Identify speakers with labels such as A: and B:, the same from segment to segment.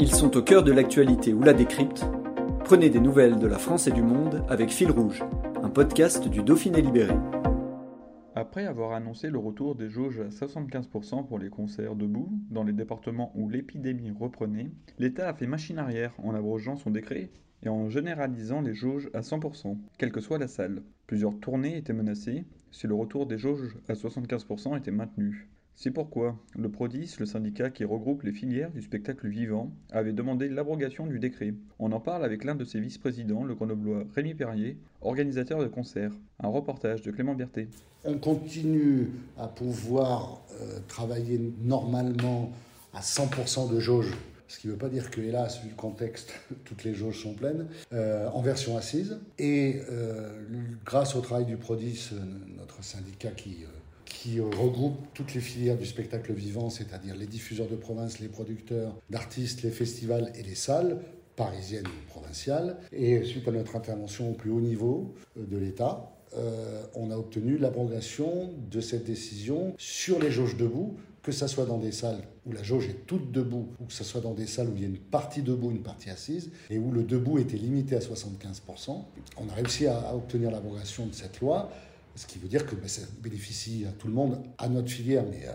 A: Ils sont au cœur de l'actualité ou la décrypte. Prenez des nouvelles de la France et du monde avec Fil Rouge, un podcast du Dauphiné Libéré.
B: Après avoir annoncé le retour des jauges à 75% pour les concerts debout dans les départements où l'épidémie reprenait, l'État a fait machine arrière en abrogeant son décret et en généralisant les jauges à 100%, quelle que soit la salle. Plusieurs tournées étaient menacées si le retour des jauges à 75% était maintenu. C'est pourquoi le PRODIS, le syndicat qui regroupe les filières du spectacle vivant, avait demandé l'abrogation du décret. On en parle avec l'un de ses vice-présidents, le grenoblois Rémi Perrier, organisateur de concerts. Un reportage de Clément Berthet.
C: On continue à pouvoir euh, travailler normalement à 100% de jauge ce qui ne veut pas dire que, hélas, vu le contexte, toutes les jauges sont pleines, euh, en version assise. Et euh, grâce au travail du PRODIS, notre syndicat qui qui regroupe toutes les filières du spectacle vivant, c'est-à-dire les diffuseurs de province, les producteurs d'artistes, les festivals et les salles parisiennes ou provinciales. Et suite à notre intervention au plus haut niveau euh, de l'État, euh, on a obtenu l'abrogation de cette décision sur les jauges debout, que ce soit dans des salles où la jauge est toute debout, ou que ce soit dans des salles où il y a une partie debout, une partie assise, et où le debout était limité à 75%. On a réussi à obtenir l'abrogation de cette loi ce qui veut dire que ben, ça bénéficie à tout le monde, à notre filière, mais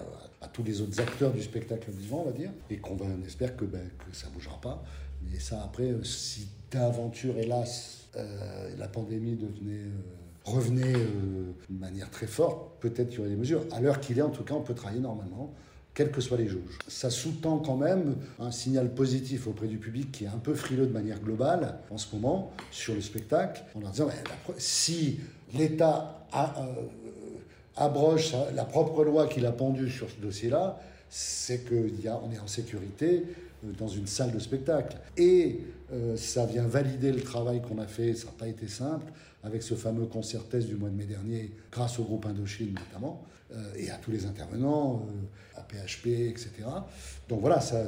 C: à, tous les autres acteurs du spectacle vivant, on va dire. Et qu'on espère que, ben, ça ne bougera pas. Mais ça, après, euh, si d'aventure, hélas, euh, la pandémie euh, revenait de manière très forte, peut-être qu'il y aurait des mesures. À l'heure qu'il est, en tout cas, on peut travailler normalement quelles que soient les jauges. Ça sous-tend quand même un signal positif auprès du public qui est un peu frileux de manière globale en ce moment sur le spectacle, en leur disant si l'État euh, abroge la propre loi qu'il a pendue sur ce dossier-là, c'est qu'on est en sécurité dans une salle de spectacle. Et euh, ça vient valider le travail qu'on a fait, ça n'a pas été simple, avec ce fameux concert test du mois de mai dernier, grâce au groupe Indochine notamment, et à tous les intervenants, à PHP, etc. Donc voilà, ça,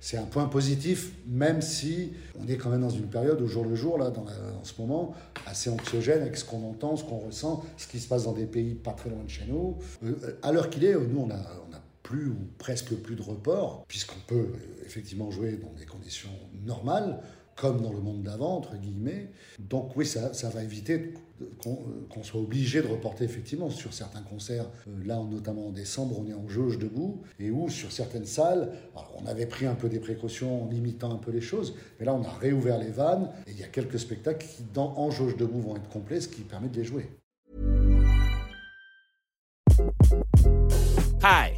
C: c'est un point positif, même si on est quand même dans une période au jour le jour, là, dans ce moment, assez anxiogène avec ce qu'on entend, ce qu'on ressent, ce qui se passe dans des pays pas très loin de chez nous. Euh, à l'heure qu'il est, nous, on a, on a plus ou presque plus de report, puisqu'on peut euh, effectivement jouer dans des conditions normales comme dans le monde d'avant, entre guillemets. Donc oui, ça, va éviter qu'on soit obligé de reporter effectivement sur certains concerts. Euh, là, notamment en décembre, on est en jauge debout, et où sur certaines salles, on avait pris un peu des précautions en limitant un peu les choses, mais là, on a réouvert les vannes, et il y a quelques spectacles qui, dans, en jauge debout, vont être complets, ce qui permet de les jouer.
D: Hi,